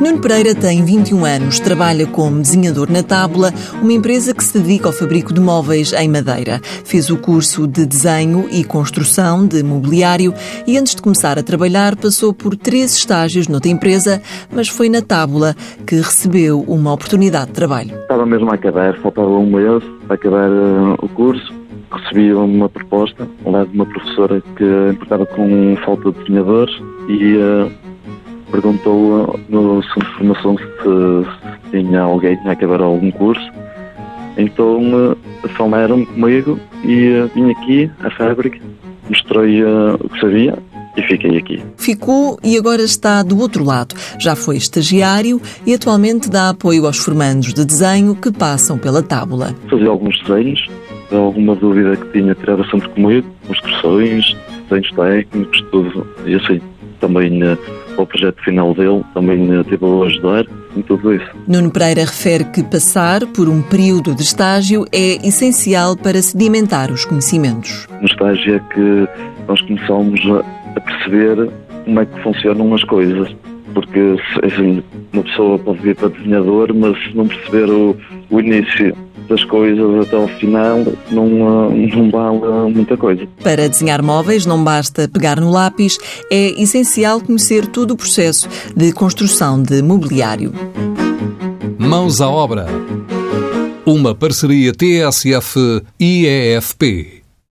Nuno Pereira tem 21 anos, trabalha como desenhador na Tábula, uma empresa que se dedica ao fabrico de móveis em madeira. Fez o curso de desenho e construção de mobiliário e antes de começar a trabalhar passou por três estágios noutra empresa, mas foi na Tábula que recebeu uma oportunidade de trabalho. Estava mesmo a acabar, faltava um mês para acabar uh, o curso. Recebi uma proposta lá de uma professora que importava com falta de desenhadores e uh, perguntou no centro de formação se, tinha alguém a acabar algum curso. Então uh, falaram comigo e vim aqui à fábrica, mostrei uh, o que sabia e fiquei aqui. Ficou e agora está do outro lado. Já foi estagiário e atualmente dá apoio aos formandos de desenho que passam pela tábula. Fazia alguns desenhos, alguma dúvida que tinha, tirava sempre comigo, instruções, desenhos técnicos, tudo. E assim, também ao projeto final dele, também teve a ajudar em tudo isso. Nuno Pereira refere que passar por um período de estágio é essencial para sedimentar os conhecimentos. No estágio é que nós começamos a perceber como é que funcionam as coisas. Porque assim, uma pessoa pode vir para desenhador, mas se não perceber o, o início das coisas até ao final não, não vale muita coisa. Para desenhar móveis não basta pegar no lápis, é essencial conhecer todo o processo de construção de mobiliário. Mãos à obra. Uma parceria TSF-IEFP.